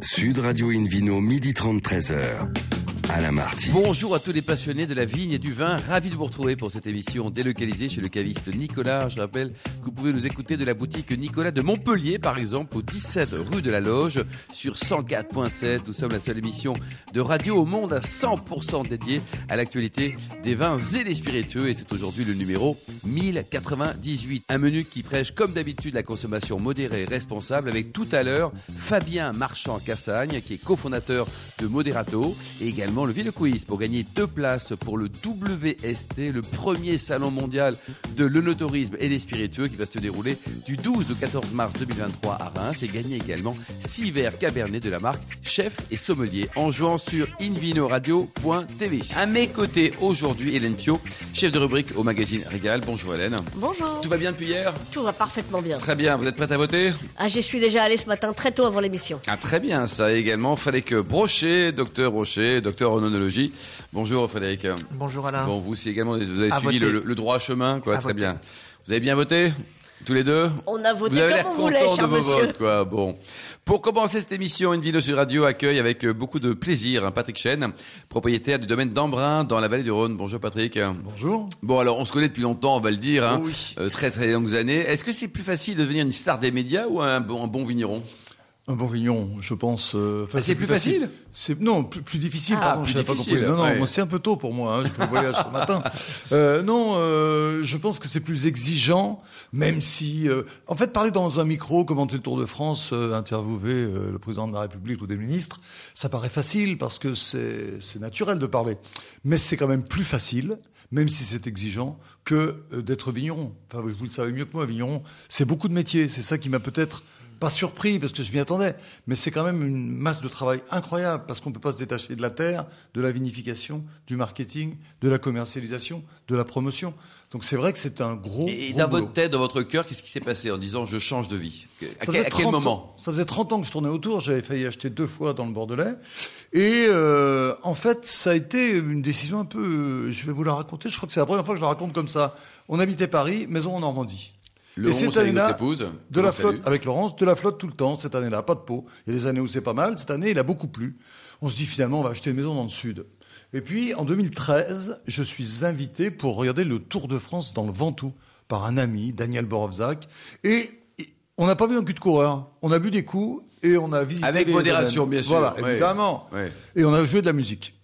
Sud Radio Invino, midi 30, 13h. Bonjour à tous les passionnés de la vigne et du vin. Ravi de vous retrouver pour cette émission délocalisée chez le caviste Nicolas. Je rappelle que vous pouvez nous écouter de la boutique Nicolas de Montpellier, par exemple, au 17 rue de la Loge, sur 104.7. Nous sommes la seule émission de radio au monde à 100% dédiée à l'actualité des vins et des spiritueux. Et c'est aujourd'hui le numéro 1098. Un menu qui prêche, comme d'habitude, la consommation modérée et responsable avec tout à l'heure Fabien Marchand-Cassagne, qui est cofondateur de Moderato et également le Ville Quiz pour gagner deux places pour le WST, le premier salon mondial de l'onotourisme et des spiritueux qui va se dérouler du 12 au 14 mars 2023 à Reims et gagner également six verres Cabernet de la marque Chef et Sommelier en jouant sur invinoradio.tv. À mes côtés aujourd'hui, Hélène Pio, chef de rubrique au magazine Régal. Bonjour Hélène. Bonjour. Tout va bien depuis hier? Tout va parfaitement bien. Très bien, vous êtes prête à voter? Ah, j'y suis déjà allé ce matin très tôt avant l'émission. Ah très bien, ça également. Fallait que Brochet, docteur Brochet, docteur en onologie. Bonjour Frédéric. Bonjour Alain. Bon, vous c'est également, vous avez À suivi le, le droit chemin, quoi. À très voter. bien. Vous avez bien voté tous les deux? On a voté Vous avez comme l'air on voulait, content de vos monsieur. votes, quoi. Bon. Pour commencer cette émission, une vidéo sur radio accueille avec beaucoup de plaisir hein, Patrick Chen, propriétaire du domaine d'Embrun dans la vallée du Rhône. Bonjour Patrick. Bonjour. Bon, alors on se connaît depuis longtemps, on va le dire, hein. Oui. Euh, très très longues années. Est-ce que c'est plus facile de devenir une star des médias ou un bon, un bon vigneron? Un bon vignon, je pense. euh, enfin, Ah, c'est plus facile C'est non plus, plus difficile. Ah, pardon, plus pas difficile, compris. Non, non, ouais. c'est un peu tôt pour moi. Hein, j'ai fait le voyage ce matin. Euh, non, euh, je pense que c'est plus exigeant, même si, euh, en fait, parler dans un micro, commenter le Tour de France, euh, interviewer euh, le président de la République ou des ministres, ça paraît facile parce que c'est c'est naturel de parler. Mais c'est quand même plus facile. Même si c'est exigeant, que d'être vigneron. Enfin, vous le savez mieux que moi, vigneron, c'est beaucoup de métiers. C'est ça qui m'a peut-être pas surpris parce que je m'y attendais, mais c'est quand même une masse de travail incroyable parce qu'on peut pas se détacher de la terre, de la vinification, du marketing, de la commercialisation, de la promotion. Donc c'est vrai que c'est un gros. Et gros dans boulot. votre tête, dans votre cœur, qu'est-ce qui s'est passé en disant je change de vie À, Ça quel- faisait à quel 30 moment ans- Ça faisait 30 ans que je tournais autour. J'avais failli acheter deux fois dans le Bordelais. Et euh, en fait, ça a été une décision un peu. euh, Je vais vous la raconter. Je crois que c'est la première fois que je la raconte comme ça. On habitait Paris, maison en Normandie. Le Et 11 cette avec année-là, épouse. De la flotte avec Laurence, de la flotte tout le temps. Cette année-là, pas de peau. Il y a des années où c'est pas mal. Cette année, il a beaucoup plu. On se dit finalement, on va acheter une maison dans le sud. Et puis, en 2013, je suis invité pour regarder le Tour de France dans le Ventoux par un ami, Daniel Borovzak. Et on n'a pas vu un cul de coureur. On a bu des coups et on a visité Avec les modération, domaines. bien sûr. Voilà, évidemment. Et on a joué de la musique.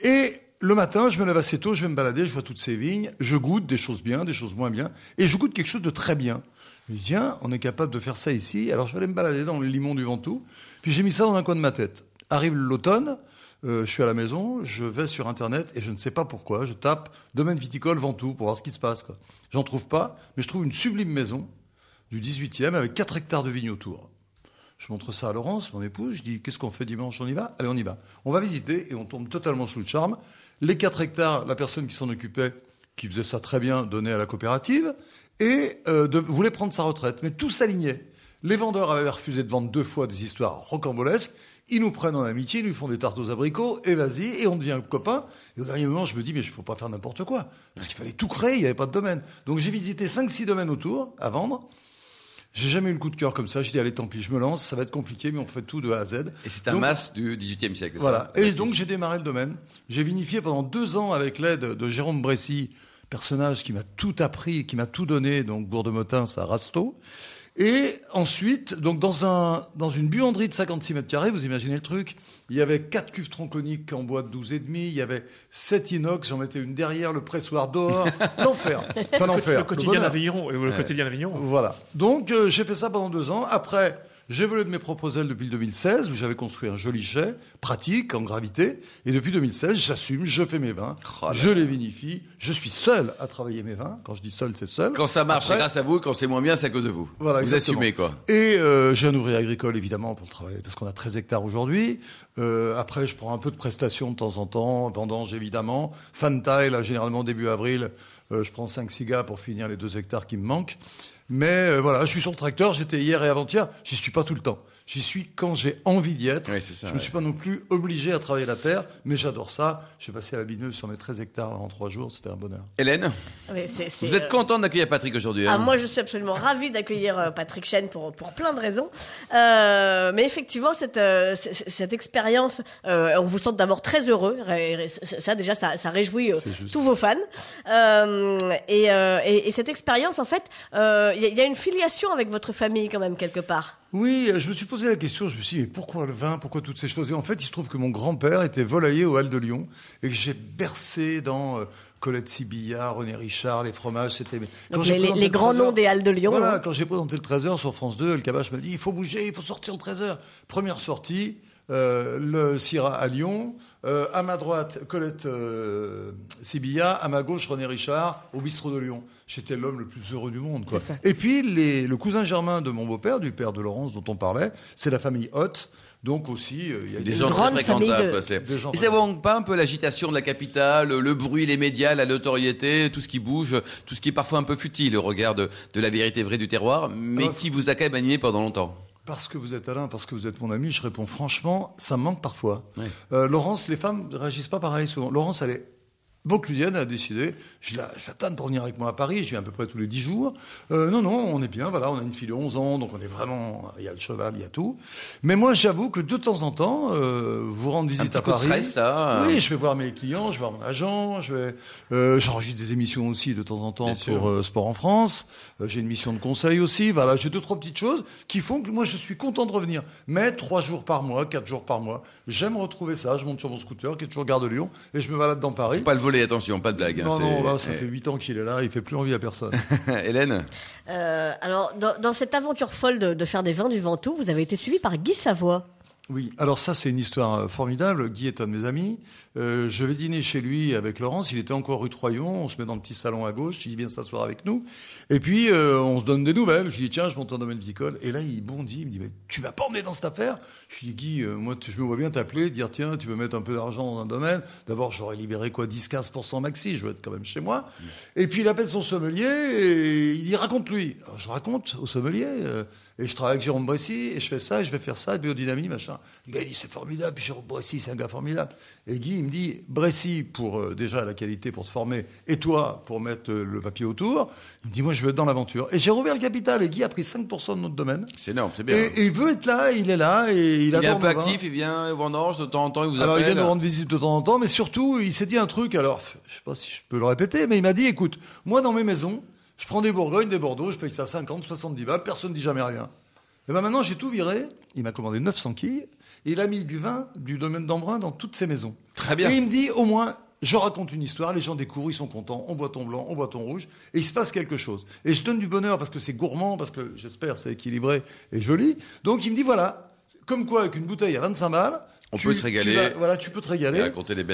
Et le matin, je me lève assez tôt, je vais me balader, je vois toutes ces vignes, je goûte des choses bien, des choses moins bien, et je goûte quelque chose de très bien. Je me dis, tiens, on est capable de faire ça ici. Alors je vais aller me balader dans le limon du Ventoux. Puis j'ai mis ça dans un coin de ma tête. Arrive l'automne, euh, je suis à la maison, je vais sur Internet et je ne sais pas pourquoi, je tape domaine viticole Ventoux pour voir ce qui se passe. J'en trouve pas, mais je trouve une sublime maison du 18e avec 4 hectares de vignes autour. Je montre ça à Laurence, mon épouse. Je dis qu'est-ce qu'on fait dimanche On y va? Allez, on y va. On va visiter et on tombe totalement sous le charme. Les 4 hectares, la personne qui s'en occupait, qui faisait ça très bien, donnait à la coopérative et euh, voulait prendre sa retraite. Mais tout s'alignait. Les vendeurs avaient refusé de vendre deux fois des histoires rocambolesques. Ils nous prennent en amitié, ils nous font des tartes aux abricots, et vas-y, et on devient copains. Et au dernier moment, je me dis, mais il ne faut pas faire n'importe quoi. Parce qu'il fallait tout créer, il n'y avait pas de domaine. Donc j'ai visité 5-6 domaines autour à vendre. J'ai jamais eu le coup de cœur comme ça. J'ai dit, allez, tant pis, je me lance, ça va être compliqué, mais on fait tout de A à Z. Et c'est un Donc, mas du 18e siècle. Voilà. Et donc, j'ai démarré le domaine. J'ai vinifié pendant deux ans avec l'aide de Jérôme Bressy, personnage qui m'a tout appris, qui m'a tout donné, donc Bourg-de-Motins à Rasto. Et ensuite, donc dans, un, dans une buanderie de 56 mètres carrés, vous imaginez le truc, il y avait quatre cuves tronconiques en bois de 12 et demi, il y avait sept inox, j'en mettais une derrière, le pressoir dehors, l'enfer. Enfin, l'enfer. Le quotidien d'Avignon. Le quotidien d'Avignon. Voilà. Donc, euh, j'ai fait ça pendant deux ans. Après, j'ai volé de mes propres ailes depuis le 2016, où j'avais construit un joli chai, pratique, en gravité. Et depuis 2016, j'assume, je fais mes vins, Oh je les vinifie. Je suis seul à travailler mes vins. Quand je dis seul, c'est seul. Quand ça marche, c'est grâce à vous. Quand c'est moins bien, c'est à cause de vous. Voilà, vous exactement. assumez, quoi. Et euh, j'ai un ouvrier agricole, évidemment, pour le travail, parce qu'on a 13 hectares aujourd'hui. Euh, après, je prends un peu de prestations de temps en temps, vendange, évidemment. Fin de taille, là, généralement, début avril, euh, je prends 5-6 gars pour finir les 2 hectares qui me manquent. Mais euh, voilà, je suis sur le tracteur, j'étais hier et avant-hier, j'y suis pas tout le temps. J'y suis quand j'ai envie d'y être. Oui, c'est ça, je ouais. suis pas non plus obligé à travailler la terre, mais j'adore ça. J'ai passé à la bineuse sur mes 13 hectares en trois jours, c'était un bonheur. Hélène, c'est- c'est, vous êtes euh, content d'accueillir Patrick aujourd'hui Ah, hein moi, je suis absolument ravie d'accueillir euh, Patrick Chen pour, pour plein de raisons. Euh, mais effectivement, cette, euh, c- c- cette expérience, euh, on vous sent d'abord très heureux. Ré- ré- Ça, déjà, ça, ça réjouit euh, tous vos fans. Euh, et, euh, et, et cette expérience, en fait, euh, il y, a- il y a une filiation avec votre famille quand même quelque part. Oui, euh, je me suis posé la question, je me suis dit, mais pourquoi le vin, pourquoi toutes ces choses? Et en fait, il se trouve que mon grand-père était volailler au Hall de Lyon et que j'ai bercé dans euh, Colette Sibillard, René Richard, les fromages, c'était... Donc les, grands 13 noms des Halles de Lyon. Voilà, hein. quand j'ai présenté le 13h sur France 2, le Cabache m'a dit, il faut bouger, il faut sortir le 13h. Première sortie, euh, le Syrah à Lyon, euh, à ma droite, Colette euh, Sibilla, à ma gauche, René Richard, au bistrot de Lyon. J'étais l'homme le plus heureux du monde. Quoi. Et puis, les- le cousin germain de mon beau-père, du père de Laurence dont on parlait, c'est la famille Hoth. Donc aussi, euh, il y a Des des gens très fréquentables. de- Et ça vous manque pas un peu l'agitation de la capitale, le bruit, les médias, la notoriété, tout ce qui bouge, tout ce qui est parfois un peu futile au regard de, de la vérité vraie du terroir, mais Ah, qui vous a quand même animé pendant longtemps Parce que vous êtes Alain, parce que vous êtes mon ami, je réponds franchement, ça me manque parfois. Euh, Laurence, les femmes ne réagissent pas pareil souvent. Laurence, elle est vauclusienne, a décidé, je la, je la tanne pour venir avec moi à Paris, je viens à peu près tous les dix jours. Euh, non, non, on est bien, voilà, on a une fille de 11 ans, donc on est vraiment, il y a le cheval, il y a tout. Mais moi, j'avoue que de temps en temps, euh, vous rendre visite petit à coup de Paris. stress, ça. Oui, je vais voir mes clients, je vais voir mon agent, je vais, euh, j'enregistre des émissions aussi de temps en temps Bien pour euh, Sport en France. J'ai une mission de conseil aussi. Voilà, j'ai deux trois petites choses qui font que moi je suis content de revenir. Mais trois jours par mois, quatre jours par mois, j'aime retrouver ça. Je monte sur mon scooter qui est toujours gare de Lyon et je me balade dans Paris. Pas le voler, attention, pas de blague. hein, non, c'est- non, là, ça eh. fait huit ans qu'il est là, il fait plus envie à personne. Hélène Euh, alors, dans, dans cette aventure folle de, de faire des vins du Ventoux, vous avez été suivi par Guy Savoie. Oui, alors ça c'est une histoire euh, formidable. Guy est un de mes amis. Euh, je vais dîner chez lui avec Laurence. Il était encore rue Troyon. On se met dans le petit salon à gauche. Il vient s'asseoir avec nous. Et puis euh, on se donne des nouvelles. Je lui dis tiens, je monte en domaine viticole. Et là il bondit. Il me dit mais tu vas pas emmener dans cette affaire? Je lui dis Guy, moi je me vois bien t'appeler, dire tiens, tu veux mettre un peu d'argent dans un domaine? D'abord j'aurais libéré quoi 10-15% maxi. Je veux être quand même chez moi. Et puis il appelle son sommelier et il dit raconte-lui. Alors, je raconte au sommelier. et je travaille avec Jérôme Bressy, et je fais ça, et je vais faire ça, biodynamie, machin. Le gars, il dit, c'est formidable, puis Jérôme Bressy, c'est un gars formidable. Et Guy, il me dit, Bressy, pour euh, déjà la qualité, pour te former, et toi, pour mettre euh, le papier autour, il me dit, moi, je veux être dans l'aventure. Et j'ai rouvert le capital, et Guy a pris 5% de notre domaine. C'est énorme, c'est bien. Et, et il veut être là, il est là, et il, il est adore un peu nos vins. actif, il vient au vendange de temps en temps, il vous Alors il vient nous rendre visite de temps en temps, mais surtout il s'est dit un truc. Alors je sais pas si je peux le répéter, mais il m'a dit écoute, moi dans mes maisons, je prends des Bourgognes, des Bordeaux, je paye ça 50, 70 balles, personne ne dit jamais rien. Et ben maintenant j'ai tout viré. Il m'a commandé 900 quilles et il a mis du vin du domaine d'Embrun dans toutes ses maisons. Très bien. Et il me dit au moins. Je raconte une histoire, les gens découvrent, ils sont contents, on boit ton blanc, on boit ton rouge, et il se passe quelque chose. Et je donne du bonheur parce que c'est gourmand, parce que j'espère c'est équilibré et joli. Donc il me dit voilà, comme quoi avec une bouteille à 25 balles, On tu- peut se tu régaler. vas- voilà, tu peux te Et régaler. raconter les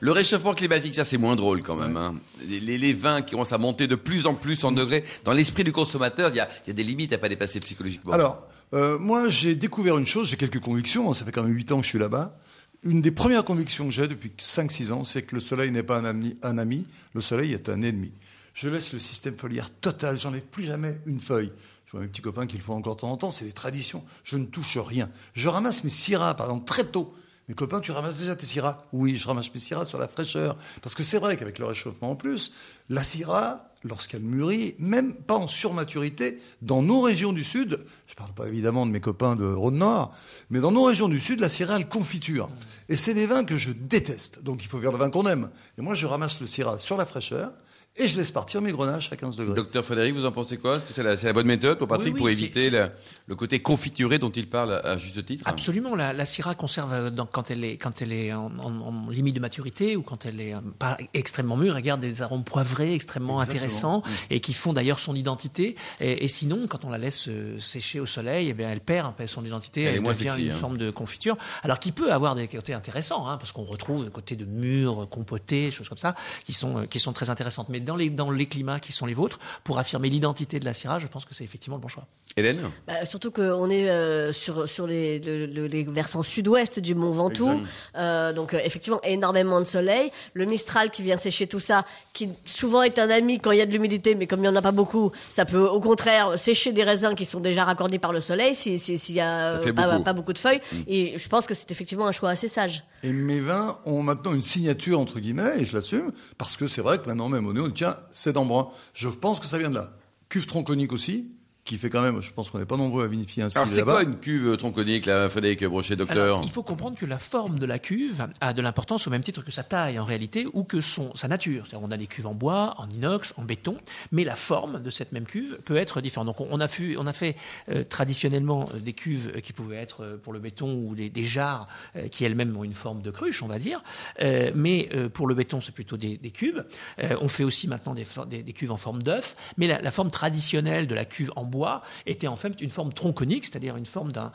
Le réchauffement climatique, ça c'est moins drôle quand même. hein. Les, les- les vins qui commencent à monter de plus en plus en degrés, dans l'esprit du consommateur, il y a, il y a des limites à pas dépasser psychologiquement. Alors, euh, moi, j'ai découvert une chose, j'ai quelques convictions, hein, ça fait quand même 8 ans que je suis là-bas. Une des premières convictions que j'ai depuis 5-6 ans, c'est que le soleil n'est pas un ami, un ami, le soleil est un ennemi. Je laisse le système foliaire total, j'enlève plus jamais une feuille. Je vois mes petits copains qui le font encore de temps en temps, c'est des traditions. Je ne touche rien. Je ramasse mes syrahs, par exemple, très tôt. Mes copains, tu ramasses déjà tes syrahs? Oui, je ramasse mes syrahs sur la fraîcheur. Parce que c'est vrai qu'avec le réchauffement en plus, la syrah, lorsqu'elle mûrit, même pas en surmaturité, dans nos régions du Sud, je parle pas évidemment de mes copains de Rhône-Nord, mais dans nos régions du Sud, la syrah, elle confiture. Et c'est des vins que je déteste. Donc il faut faire le vin qu'on aime. Et moi, je ramasse le syrah sur la fraîcheur et je laisse partir mes grenaches à 15 degrés. Docteur Frédéric, vous en pensez quoi? Est-ce que c'est la, c'est la bonne méthode pour Patrick Oui, oui, pour éviter la- le côté confituré dont il parle à, à juste titre? Absolument, la, la Syrah conserve euh, quand elle est quand elle est en, en- en limite de maturité ou quand elle est euh, pas extrêmement mûre, elle garde des arômes poivrés extrêmement Exactement. intéressants et qui font d'ailleurs son identité. Et, et sinon, quand on la laisse euh, sécher au soleil, eh bien, elle perd un peu son identité, Elle devient sexy, une hein. forme de confiture. Alors qui peut avoir des côtés intéressants, hein, parce qu'on retrouve des côtés de mûr, compoté, choses comme ça, qui sont qui sont très intéressantes. Mais dans les, dans les climats qui sont les vôtres, pour affirmer l'identité de la Syrah, je pense que c'est effectivement le bon choix. Hélène Bah, surtout qu'on est euh, sur, sur les, le- le- les versants sud-ouest du Mont Ventoux. Euh, donc, euh, effectivement, énormément de soleil. Le Mistral qui vient sécher tout ça, qui souvent est un ami quand il y a de l'humidité, mais comme il n'y en a pas beaucoup, ça peut au contraire sécher des raisins qui sont déjà raccordés par le soleil si- si- s'il y a euh, pas, beaucoup. pas beaucoup de feuilles. Et je pense que c'est effectivement un choix assez sage. Et mes vins ont maintenant une signature, entre guillemets, et je l'assume, parce que c'est vrai que maintenant, même au nez, on dit, tiens, c'est d'Embrun. Je pense que ça vient de là. Cuve tronconique aussi, qui fait quand même, je pense qu'on n'est pas nombreux à vinifier ainsi Alors c'est quoi une cuve tronconique, là, Frédéric Brochet, docteur Alors, il faut comprendre que la forme de la cuve a de l'importance au même titre que sa taille en réalité ou que son, sa nature. C'est-à-dire, on a des cuves en bois, en inox, en béton, mais la forme de cette même cuve peut être différente. Donc on, a, fu- on a fait euh, traditionnellement euh, des cuves euh, qui pouvaient être euh, pour le béton ou des, des jarres euh, qui elles-mêmes ont une forme de cruche, on va dire. Euh, mais euh, pour le béton, c'est plutôt des, des cubes. Euh, on fait aussi maintenant des, for- des, des cuves en forme d'œuf. Mais la, la forme traditionnelle de la cuve en bois était en fait une forme tronconique, c'est-à-dire une forme d'un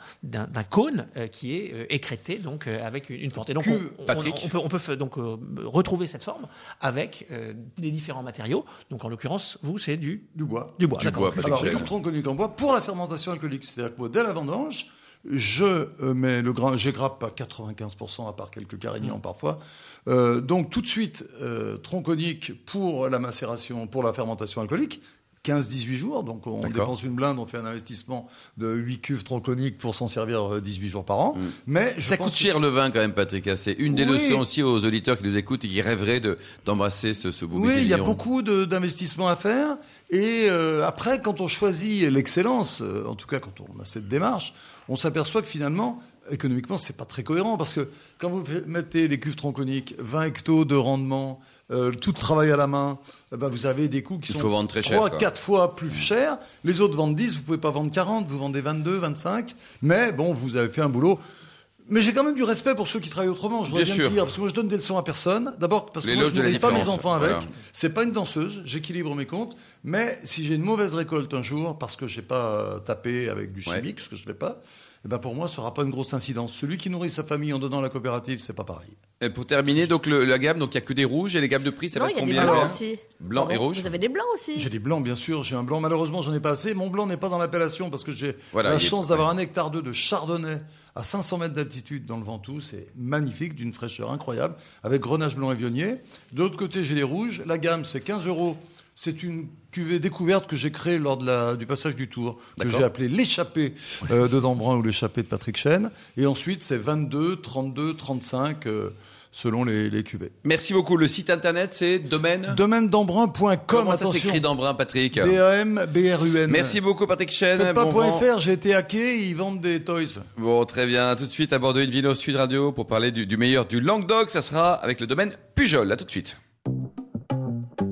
cône euh, qui est euh, écrété donc euh, avec une. Et donc on, on- Patrick. on peut, on peut f- donc retrouver cette forme avec les différents matériaux. Donc en l'occurrence, vous c'est du Du bois. du bois. Du bois, Alors, cuve tronconique en bois pour la fermentation alcoolique. C'est-à-dire que moi, dès la vendange, je mets le grain, j'égrappe à 95%, à part quelques carignans parfois. Euh, donc, tout de suite, euh, tronconique pour la macération, pour la fermentation alcoolique. 15-18 jours, donc on dépense une blinde, on fait un investissement de 8 cuves tronconiques pour s'en servir euh, 18 jours par an. Mais je Ça pense coûte cher le vin quand même, Patrick. hein. C'est une des leçons aussi aux auditeurs qui nous écoutent et qui rêveraient de- d'embrasser ce, ce beau Oui, il y a beaucoup d'investissements à faire. Et euh, après, quand on choisit l'excellence, euh, en tout cas quand on a cette démarche, on s'aperçoit que finalement, économiquement, c'est pas très cohérent parce que quand vous mettez les cuves tronconiques, 20 hectos de rendement, euh, tout le travail à la main, eh ben, vous avez des coûts qui Il sont faut vendre très cher, 3, quoi. 4 fois plus cher. Les autres vendent 10, vous pouvez pas vendre 40, vous vendez 22, 25. Mais bon, vous avez fait un boulot. Mais j'ai quand même du respect pour ceux qui travaillent autrement. Je voudrais Bien bien, sûr. le dire, parce que moi je donne des leçons à personne. D'abord parce que moi je ne pas mes enfants avec. voilà. C'est pas une danseuse, j'équilibre mes comptes. Mais si j'ai une mauvaise récolte un jour parce que j'ai pas euh, tapé avec du Ouais. chimique, ce que je fais pas, eh ben pour moi ce sera pas une grosse incidence. Celui qui nourrit sa famille en donnant à la coopérative, c'est pas pareil. Et pour terminer, donc le- la gamme, donc il y a que des rouges et les gammes de prix, ça non, va il y a des combien blancs aussi. Blanc et rouge Vous avez des blancs aussi. J'ai des blancs, bien sûr. J'ai un blanc. Malheureusement, j'en ai pas assez. Mon blanc n'est pas dans l'appellation parce que j'ai Voilà, la est- chance d'avoir un hectare 2 de chardonnay à 500 mètres d'altitude dans le Ventoux. C'est magnifique, d'une fraîcheur incroyable, avec grenache blanc et vionnier. De l'autre côté, j'ai les rouges. La gamme, c'est 15 euros. C'est une cuvée découverte que j'ai créée lors de la, du passage du Tour, que j'ai appelé l'échappée euh, de Dambrun ou l'échappée de Patrick Chen. Et ensuite, c'est 22, 32, 35, euh, selon les, les cuvées. Merci beaucoup. Le site internet, c'est domaine. Domaine d'Embrun.com, Comment ça s'écrit d'Embrun, Patrick D-A-M-B-R-U-N. Merci beaucoup, Patrick Chen. Faites pas Bon point vent. .fr, j'ai été hacké, ils vendent des toys. Bon, très bien. Tout de suite, à Bordeaux Invino Sud Radio pour parler du, du meilleur du Languedoc. Ça sera avec le domaine Pujol. À tout de suite.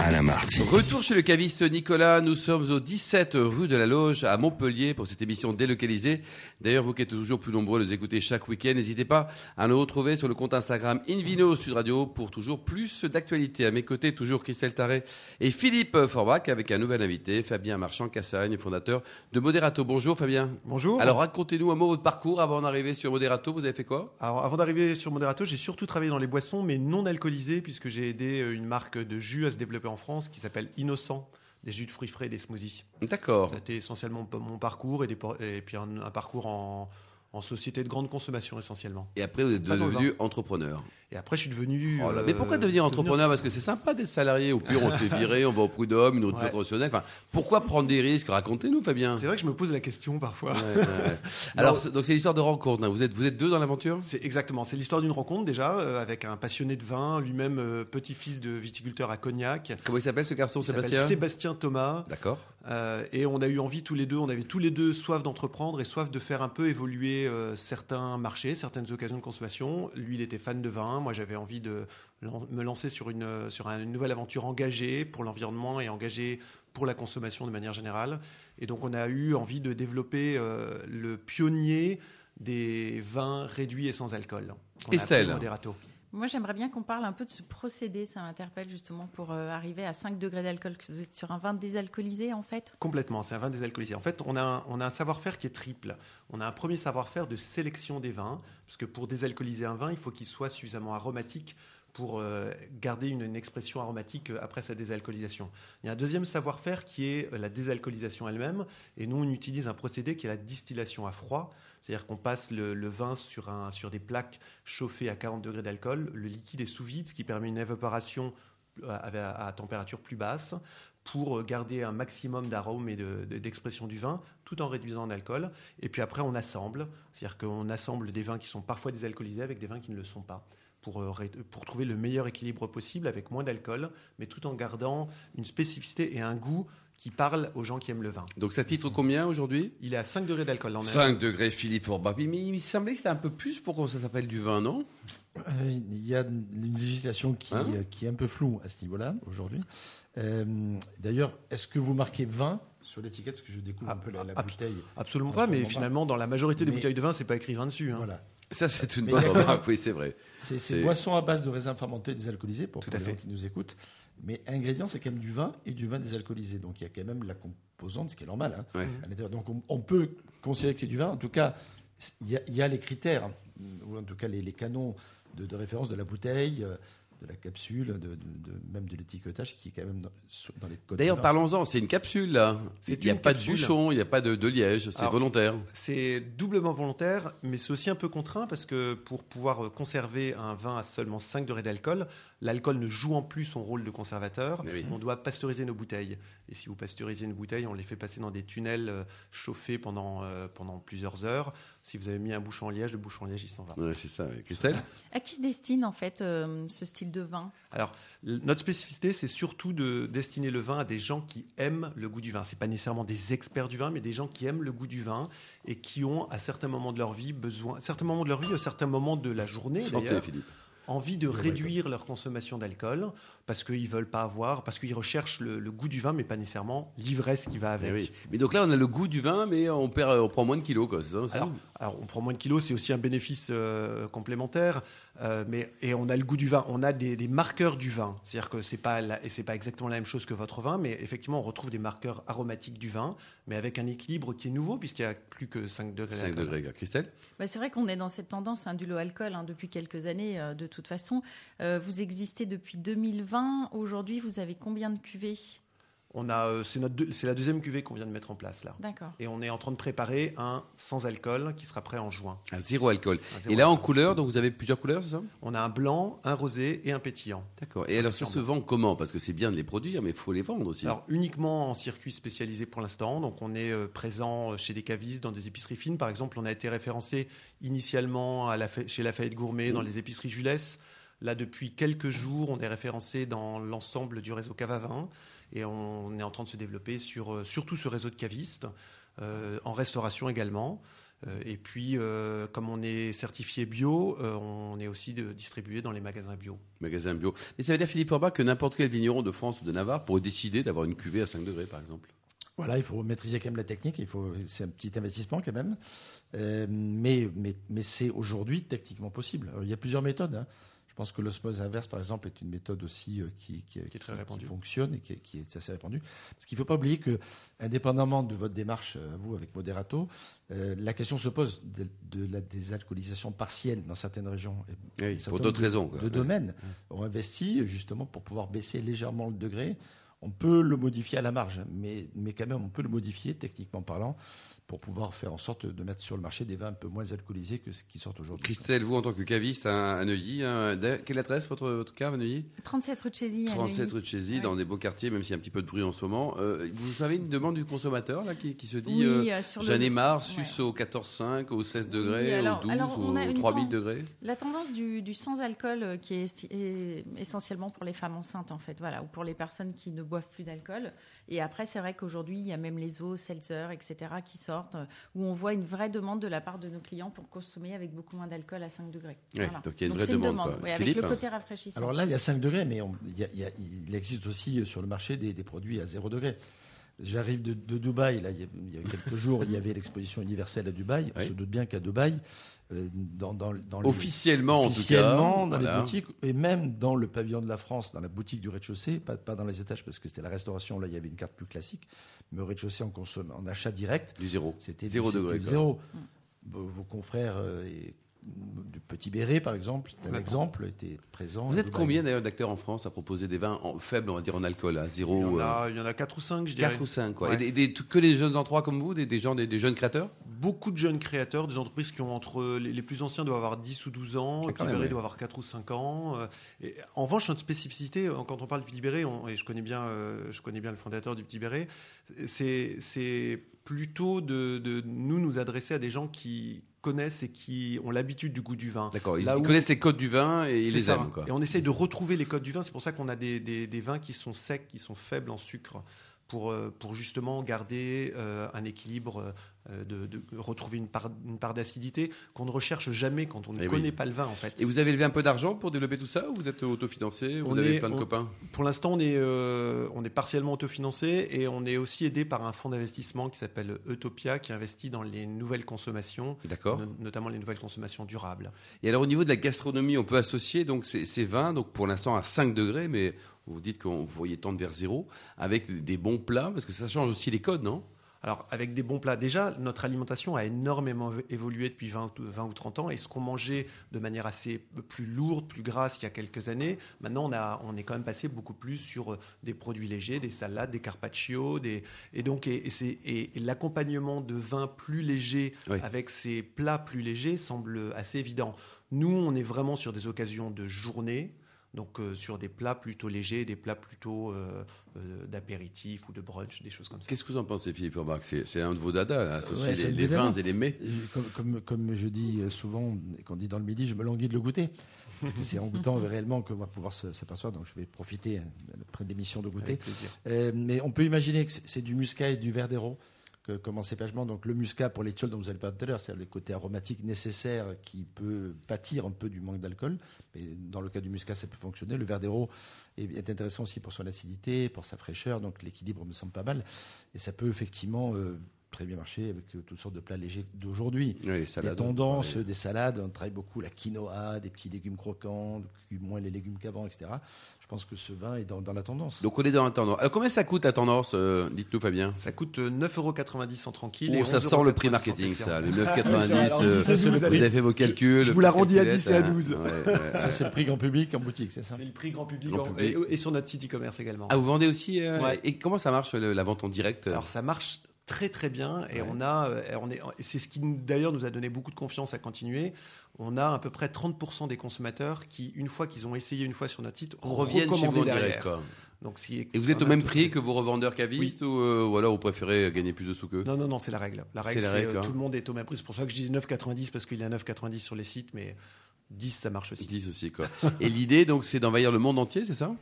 Alain Marty. Retour chez le caviste Nicolas. Nous sommes au 17 rue de la Loge à Montpellier pour cette émission délocalisée. D'ailleurs, vous qui êtes toujours plus nombreux à nous écouter chaque week-end, n'hésitez pas à nous retrouver sur le compte Instagram Invino Sud Radio pour toujours plus d'actualités. À mes côtés, toujours Christelle Taré et Philippe Forbach avec un nouvel invité, Fabien Marchand-Cassagne, fondateur de Moderato. Bonjour Fabien. Bonjour. Alors racontez-nous un mot votre parcours avant d'arriver sur Moderato. Vous avez fait quoi? Alors, avant d'arriver sur Moderato, j'ai surtout travaillé dans les boissons, mais non alcoolisées, puisque j'ai aidé euh, une marque de jus à se développer en France qui s'appelle Innocent, des jus de fruits frais et des smoothies. D'accord. Été essentiellement mon parcours et, des por- et puis un, un parcours en, en société de grande consommation essentiellement. Et après, vous êtes devenu entrepreneur. Et après, je suis devenu. Oh là, euh, mais pourquoi devenir entrepreneur? Parce que c'est sympa d'être salarié. Au pire, on se fait virer, on va au prud'homme, une autre Ouais. professionnelle. Enfin, pourquoi prendre des risques? Racontez-nous, Fabien. C'est vrai que je me pose la question parfois. Ouais, ouais, ouais. Alors, c'est- donc c'est l'histoire de rencontre. hein. Vous êtes, vous êtes deux dans l'aventure? C'est exactement. C'est l'histoire d'une rencontre déjà euh, avec un passionné de vin, lui-même euh, petit-fils de viticulteur à Cognac. Comment il s'appelle ce garçon, Il Sébastien? Sébastien Thomas. D'accord. Euh, et on a eu envie tous les deux, on avait tous les deux soif d'entreprendre et soif de faire un peu évoluer euh, certains marchés, certaines occasions de consommation. Lui, il était fan de vin, moi j'avais envie de me lancer sur une, euh, sur un- une nouvelle aventure engagée pour l'environnement et engagée pour la consommation de manière générale. Et donc on a eu envie de développer euh, le pionnier des vins réduits et sans alcool. Estelle. Moi, j'aimerais bien qu'on parle un peu de ce procédé. Ça m'interpelle justement pour euh, arriver à 5 degrés d'alcool. Vous êtes sur un vin désalcoolisé, en fait? Complètement, c'est un vin désalcoolisé. En fait, on a un, on a un savoir-faire qui est triple. On a un premier savoir-faire de sélection des vins, parce que pour désalcooliser un vin, il faut qu'il soit suffisamment aromatique pour euh, garder une, expression aromatique euh, après sa désalcoolisation. Il y a un deuxième savoir-faire qui est euh, la désalcoolisation elle-même. Et nous, on utilise un procédé qui est la distillation à froid. C'est-à-dire qu'on passe le, vin sur, des plaques chauffées à 40 degrés d'alcool. Le liquide est sous vide, ce qui permet une évaporation à, température plus basse pour garder un maximum d'arômes et de- de- d'expression du vin, tout en réduisant en alcool. Et puis après, on assemble. C'est-à-dire qu'on assemble des vins qui sont parfois désalcoolisés avec des vins qui ne le sont pas. Pour, euh, pour trouver le meilleur équilibre possible avec moins d'alcool, mais tout en gardant une spécificité et un goût qui parlent aux gens qui aiment le vin. Donc ça titre combien aujourd'hui? Il est à 5 degrés d'alcool. On est- 5 degrés Philippe Orbach. Mais il me semblait que c'était un peu plus pour que ça s'appelle du vin, non? Euh, Il y a une législation qui, Hein? euh, qui est un peu floue à ce niveau-là aujourd'hui. Euh, D'ailleurs, est-ce que vous marquez 20 sur l'étiquette? Parce que je découvre un peu la, la bouteille. Absolument En pas, mais finalement, dans la majorité des Mais- bouteilles de vin, c'est pas écrit vin dessus. hein. Voilà. Ça, c'est une bonne remarque, oui, c'est vrai. C'est boisson à base de raisins fermentés désalcoolisés pour, Tout pour les gens qui nous écoutent. Mais ingrédient, c'est quand même du vin et du vin désalcoolisé. Donc il y a quand même la composante, ce qui est normal. hein, Ouais. à l'intérieur. Donc on, on peut considérer que c'est du vin. En tout cas, il y a, il y a les critères, ou en tout cas les, les canons de, de référence de la bouteille, euh, de la capsule, de, de- de- même de l'étiquetage qui est quand même dans, les codes. D'ailleurs, parlons-en, c'est une capsule, là. C'est Il n'y a pas de bouchon, il n'y a pas de, de liège, c'est volontaire. C'est doublement volontaire, mais c'est aussi un peu contraint parce que pour pouvoir conserver un vin à seulement 5 degrés d'alcool, l'alcool ne joue en plus son rôle de conservateur. Oui. On doit pasteuriser nos bouteilles. Et si vous pasteurisez une bouteille, on les fait passer dans des tunnels euh, chauffés pendant, euh, pendant plusieurs heures. Si vous avez mis un bouchon en liège, le bouchon en liège, il s'en va. Ouais, c'est ça. Christelle? À qui se destine en fait euh, ce style de vin? Alors, notre spécificité, c'est surtout de destiner le vin à des gens qui aiment le goût du vin. C'est pas nécessairement des experts du vin, mais des gens qui aiment le goût du vin et qui ont, à certains moments de leur vie, besoin, à certains moments de leur vie, à certains moments de la journée, Santé, d'ailleurs, Philippe. envie de réduire leur consommation d'alcool parce qu'ils veulent pas avoir, parce qu'ils recherchent le, le goût du vin, mais pas nécessairement l'ivresse qui va avec. Eh oui. mais donc là, on a le goût du vin, mais on, perd, on prend moins de kilos, quoi. C'est ça Alors, alors, on prend moins de kilos, c'est aussi un bénéfice euh, complémentaire, euh, mais et on a le goût du vin, on a des, des marqueurs du vin, c'est-à-dire que c'est pas la- et c'est pas exactement la même chose que votre vin, mais effectivement on retrouve des marqueurs aromatiques du vin, mais avec un équilibre qui est nouveau puisqu'il y a plus que 5 degrés. 5 d'alcool. degrés. Christelle Bah, c'est vrai qu'on est dans cette tendance hein, du low alcool hein, depuis quelques années, euh, de toute façon. Euh, vous existez depuis 2020. Aujourd'hui, vous avez combien de cuvées On a, euh, c'est notre, deux- c'est la deuxième cuvée qu'on vient de mettre en place là, D'accord. et on est en train de préparer un sans alcool qui sera prêt en juin. à zéro alcool. Un zéro Et là, en couleur, donc vous avez plusieurs couleurs, c'est ça? On a un blanc, un rosé et un pétillant. D'accord. Et alors, ça se vend comment? Parce que c'est bien de les produire, mais il faut les vendre aussi. Alors uniquement en circuit spécialisé pour l'instant. Donc on est euh, présent chez des cavistes, dans des épiceries fines. Par exemple, on a été référencé initialement à la, chez Lafayette Gourmet, dans les épiceries Julès. Là, depuis quelques jours, on est référencé dans l'ensemble du réseau Cavavin. Et on est en train de se développer sur euh, surtout ce réseau de cavistes, euh, en restauration également. Euh, et puis, euh, comme on est certifié bio, euh, on est aussi de, distribué dans les magasins bio. Magasin bio. Et ça veut dire, Philippe Orbach, que n'importe quel vigneron de France ou de Navarre pourrait décider d'avoir une cuvée à 5 degrés, par exemple? Voilà, il faut maîtriser quand même la technique. Il faut, c'est un petit investissement quand même, Euh, mais mais mais c'est aujourd'hui techniquement possible. Alors, il y a plusieurs méthodes. hein. Je pense que l'osmose inverse, par exemple, est une méthode aussi euh, qui, qui, est très répandue. fonctionne et qui, est- qui est assez répandue. Parce qu'il ne faut pas oublier que, indépendamment de votre démarche, euh, vous, avec Moderato, euh, la question se pose de, de la désalcoolisation partielle dans certaines régions. Et- Oui, pour d'autres raisons. quoi. de domaines ont investi justement pour pouvoir baisser légèrement le degré. On peut le modifier à la marge, mais, mais quand même, on peut le modifier techniquement parlant pour pouvoir faire en sorte de mettre sur le marché des vins un peu moins alcoolisés que ce qui sortent aujourd'hui. Christelle, vous, en tant que caviste à à Neuilly, hein, quelle adresse votre, votre cave à Neuilly? 37 rue de Chézy. à 37 Neuilly. rue de Chézy, Ouais. dans des beaux quartiers, même s'il y a un petit peu de bruit en ce moment. Euh, vous savez une demande du consommateur là, qui, qui se dit Oui, euh, euh, sur le- J'en ai marre, Ouais. suce au 14,5, au 16 degrés, alors- au 12, alors, on a au une 3000 ten- degrés La tendance du, du sans-alcool euh, qui est essentiellement pour les femmes enceintes, en fait, voilà, ou pour les personnes qui ne boivent plus d'alcool. Et après, c'est vrai qu'aujourd'hui, il y a même les eaux, seltzer, etc., qui sortent, euh, où on voit une vraie demande de la part de nos clients pour consommer avec beaucoup moins d'alcool à 5 degrés. Ouais, donc il y a une vraie demande, quoi. oui, avec le côté rafraîchissant. Alors là, il y a 5 degrés, mais on- il, y a- il y a- il existe aussi sur le marché des, des produits à 0 degré. J'arrive de, de Dubaï, là, il y, a, il y a quelques jours, il y avait l'exposition universelle à Dubaï. On Oui. se doute bien qu'à Dubaï, euh, dans, dans, dans les- Officiellement, officiellement en tout cas. dans voilà. les boutiques et même dans le pavillon de la France, dans la boutique du rez-de-chaussée, pas, pas dans les étages parce que c'était la restauration, là il y avait une carte plus classique, mais au rez-de-chaussée on consomme en achat direct, Du zéro. c'était Zéro degré, zéro. Vos, vos confrères euh, et du Petit Béret, par exemple, c'est un exemple, était présent. Vous êtes Dubaï. combien d'ailleurs d'acteurs en France à proposer des vins en, faibles, on va dire en alcool, à Il y, zéro en euh, a, il y en a 4 ou 5, je dirais. 4 ou 5 quoi. Ouais. Et des, des- que des jeunes en trois comme vous, des, des gens, des, des jeunes créateurs? Beaucoup de jeunes créateurs, des entreprises qui ont entre. Les, les plus anciens doivent avoir 10 ou 12 ans, Ah, même, Libéré ouais. doit avoir 4 ou 5 ans. euh, Et en revanche, notre spécificité, euh, quand on parle du Libéré, on- et je connais, bien, euh, je connais bien le fondateur du Petit Béret, c'est c'est plutôt de, de nous nous adresser à des gens qui connaissent et qui ont l'habitude du goût du vin. D'accord, ils, Là ils où- connaissent les codes du vin et ils les ça. aiment. Quoi. Et on essaye de retrouver les codes du vin. C'est pour ça qu'on a des, des- des vins qui sont secs, qui sont faibles en sucre, pour, euh, pour justement garder euh, un équilibre, euh, de, de retrouver une part, une part d'acidité qu'on ne recherche jamais quand on ne Eh oui. connaît pas le vin en fait. Et vous avez levé un peu d'argent pour développer tout ça ou vous êtes autofinancé Vous On avez est- plein de on- copains? Pour l'instant, on est, euh, on est partiellement autofinancé et on est aussi aidé par un fonds d'investissement qui s'appelle Utopia, qui investit dans les nouvelles consommations, D'accord. no- notamment les nouvelles consommations durables. Et alors au niveau de la gastronomie, on peut associer donc ces, ces vins, donc pour l'instant à 5 degrés, mais vous dites qu'on vous voyez tendre vers zéro, avec des bons plats, parce que ça change aussi les codes, non? Alors, avec des bons plats, déjà, notre alimentation a énormément évolué depuis 20, ou- 20 ou 30 ans. Et ce qu'on mangeait de manière assez plus lourde, plus grasse il y a quelques années, maintenant, on, a, on est quand même passé beaucoup plus sur euh, des produits légers, des salades, des carpaccio. Des, et donc, et, l'accompagnement de vins plus légers Oui. avec ces plats plus légers semble assez évident. Nous, on est vraiment sur des occasions de journée. Donc euh, sur des plats plutôt légers, des plats plutôt euh, euh, d'apéritif ou de brunch, des choses comme ça. Qu'est-ce que vous en pensez, Philippe Orbach? C'est un de vos dadas, là, associer Ouais, c'est les, le les dada. vins et les mets Et Comme, comme, comme je dis euh, souvent, et qu'on dit dans le midi, je me languis de le goûter. Parce que c'est en goûtant réellement qu'on va pouvoir se- s'apercevoir. Donc je vais profiter euh, après l'émission de goûter. Euh, mais on peut imaginer que c'est- c'est du muscat et du verdero que, comme en cépagement. Donc le muscat pour les dont vous avez parlé tout à l'heure, c'est le côté aromatique nécessaire qui peut pâtir un peu du manque d'alcool. Mais dans le cas du muscat, ça peut fonctionner. Le verdero est, est intéressant aussi pour son acidité, pour sa fraîcheur. Donc l'équilibre me semble pas mal. Et ça peut effectivement euh, très bien marcher avec euh, toutes sortes de plats légers d'aujourd'hui. Oui, les Des salades. tendances, Ouais. des salades, on travaille beaucoup la quinoa, des petits légumes croquants, moins les légumes qu'avant, etc. Je pense que ce vin est dans, dans la tendance. Donc on est dans la tendance. Alors combien ça coûte la tendance euh, Dites-nous, Fabien? Ça coûte euh, 9,90€ en tranquille. et Oh, ça 11,90 sent le prix marketing, ça. Le Alors, 9,90. 10 à 12, euh, vous avez fait vos calculs. je vous la le rendis à calculette, 10 et à hein. 12. Ouais, ouais. Ça, c'est le prix grand public en boutique, c'est ça? C'est le prix grand public, Grand en- public. Et, et sur notre site e-commerce également. Ah, vous vendez aussi euh, Ouais. Et comment ça marche le- la vente en direct? Alors ça marche très très bien et Ouais. on a, euh, on est, c'est ce qui d'ailleurs nous a donné beaucoup de confiance à continuer. On a à peu près 30% des consommateurs qui, une fois qu'ils ont essayé une fois sur notre site, reviennent chez vous en derrière. direct. Donc, si- Et vous êtes au même prix que vos revendeurs cavistes ou, euh, ou alors vous préférez gagner plus de sous qu'eux? Non, non, non, c'est la règle. La C'est règle, c'est euh, hein. tout le monde est au même prix. C'est pour ça que je dis 9,90 parce qu'il y a 9,90 sur les sites, mais 10, ça marche aussi. 10 aussi quoi. Et l'idée donc c'est d'envahir le monde entier, c'est ça?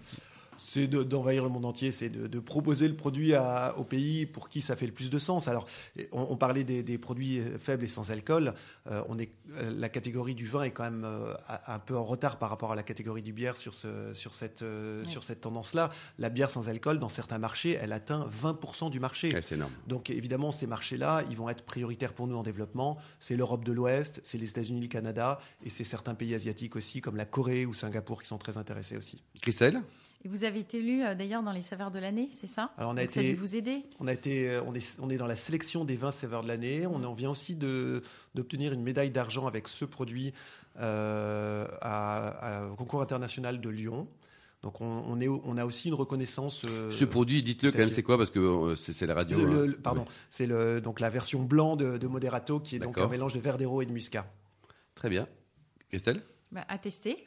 C'est de- d'envahir le monde entier, c'est de, de proposer le produit à- au pays pour qui ça fait le plus de sens. Alors, on, on parlait des, des produits faibles et sans alcool. Euh, on est, euh, la catégorie du vin est quand même euh, a- un peu en retard par rapport à la catégorie du bière sur, ce, sur cette, euh, sur cette tendance-là. La bière sans alcool, dans certains marchés, elle atteint 20% du marché. Ouais, C'est énorme. Donc évidemment, ces marchés-là, ils vont être prioritaires pour nous en développement. C'est l'Europe de l'Ouest, c'est les États-Unis, le Canada, et c'est certains pays asiatiques aussi, comme la Corée ou Singapour, qui sont très intéressés aussi. Christelle? Et vous avez été élu euh, d'ailleurs dans les saveurs de l'année, c'est ça? Alors, on a Donc ça a été- dû vous aider On, a été, euh, on, est, on est dans la sélection des 20 saveurs de l'année. On en vient aussi de- d'obtenir une médaille d'argent avec ce produit euh, à- à- au concours international de Lyon. Donc on, on est, on a aussi une reconnaissance. euh, Ce produit, dites-le quand même, c'est quoi? Parce que euh, c'est c'est la radio. le- hein. le- le- pardon, c'est le, donc la version blanc de, de Moderato qui est donc un mélange de verdero et de muscat. Très bien. Christelle? Bah, À tester.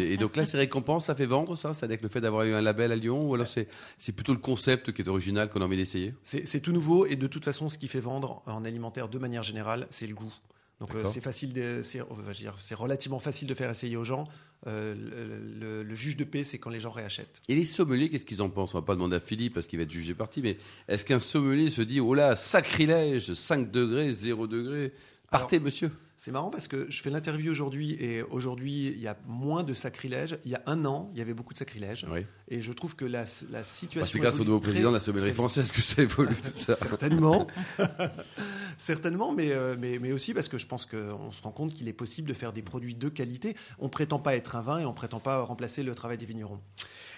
Et donc là, ces récompenses, ça fait vendre ça C'est-à-dire que le fait d'avoir eu un label à Lyon Ou alors c'est c'est plutôt le concept qui est original qu'on a envie d'essayer? C'est c'est tout nouveau et de toute façon, ce qui fait vendre en alimentaire de manière générale, c'est le goût. Donc euh, c'est facile, de- c'est dire, c'est relativement facile de faire essayer aux gens. Euh, le, le- le juge de paix, c'est quand les gens réachètent. Et les sommeliers, qu'est-ce qu'ils en pensent? On va pas demander à Philippe parce qu'il va être jugé parti, mais est-ce qu'un sommelier se dit, oh là, sacrilège, 5 degrés, 0 degré? Partez, monsieur C'est marrant parce que je fais l'interview aujourd'hui et aujourd'hui il y a moins de sacrilèges. Il y a un an, il y avait beaucoup de sacrilèges. Oui. Et je trouve que la, la Bah, situation. C'est grâce au nouveau président de la sommellerie française que ça évolue tout ça. Certainement. Certainement, mais, euh, mais, mais aussi parce que je pense qu'on se rend compte qu'il est possible de faire des produits de qualité. On prétend pas être un vin et on prétend pas remplacer le travail des vignerons.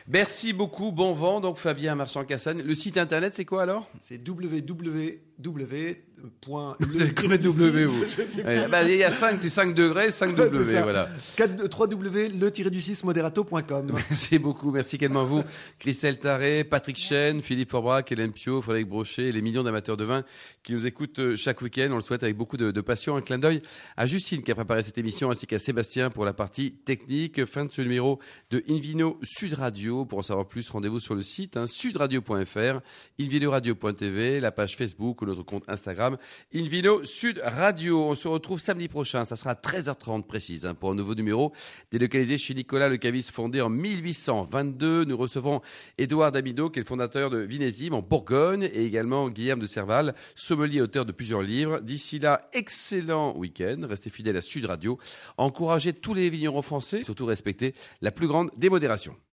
Merci beaucoup, bon vent. Donc Fabien Marchand-Cassagne. Le site internet, c'est quoi alors? C'est www point Vous avez W, vous Ouais, bah, Il y a 5, c'est 5 degrés, 5 Ouais, W, voilà. 3W le-du-6 moderato.com. Merci beaucoup. Merci également à vous, Christelle Taré, Patrick Chen, Philippe Forbrac, Hélène Pio, Frédéric Brochet et les millions d'amateurs de vin qui nous écoutent euh, chaque week-end. On le souhaite avec beaucoup de, de passion. Un clin d'œil à Justine qui a préparé cette émission ainsi qu'à Sébastien pour la partie technique. Fin de ce numéro de Invino Sud Radio. Pour en savoir plus, rendez-vous sur le site hein, sudradio.fr, invinoradio.tv, la page Facebook ou notre compte Instagram Invino Sud Radio. On se retrouve samedi prochain. Ça sera à 13h30 précise hein, pour un nouveau numéro délocalisé chez Nicolas Le Caviste, fondé en 1822. Nous recevons Édouard Damido, qui est le fondateur de Vinésime en Bourgogne, et également Guillaume de Serval, sommelier auteur de plusieurs livres. D'ici là, excellent week-end. Restez fidèles à Sud Radio. Encouragez tous les vignerons français, surtout respectez la plus grande démodération.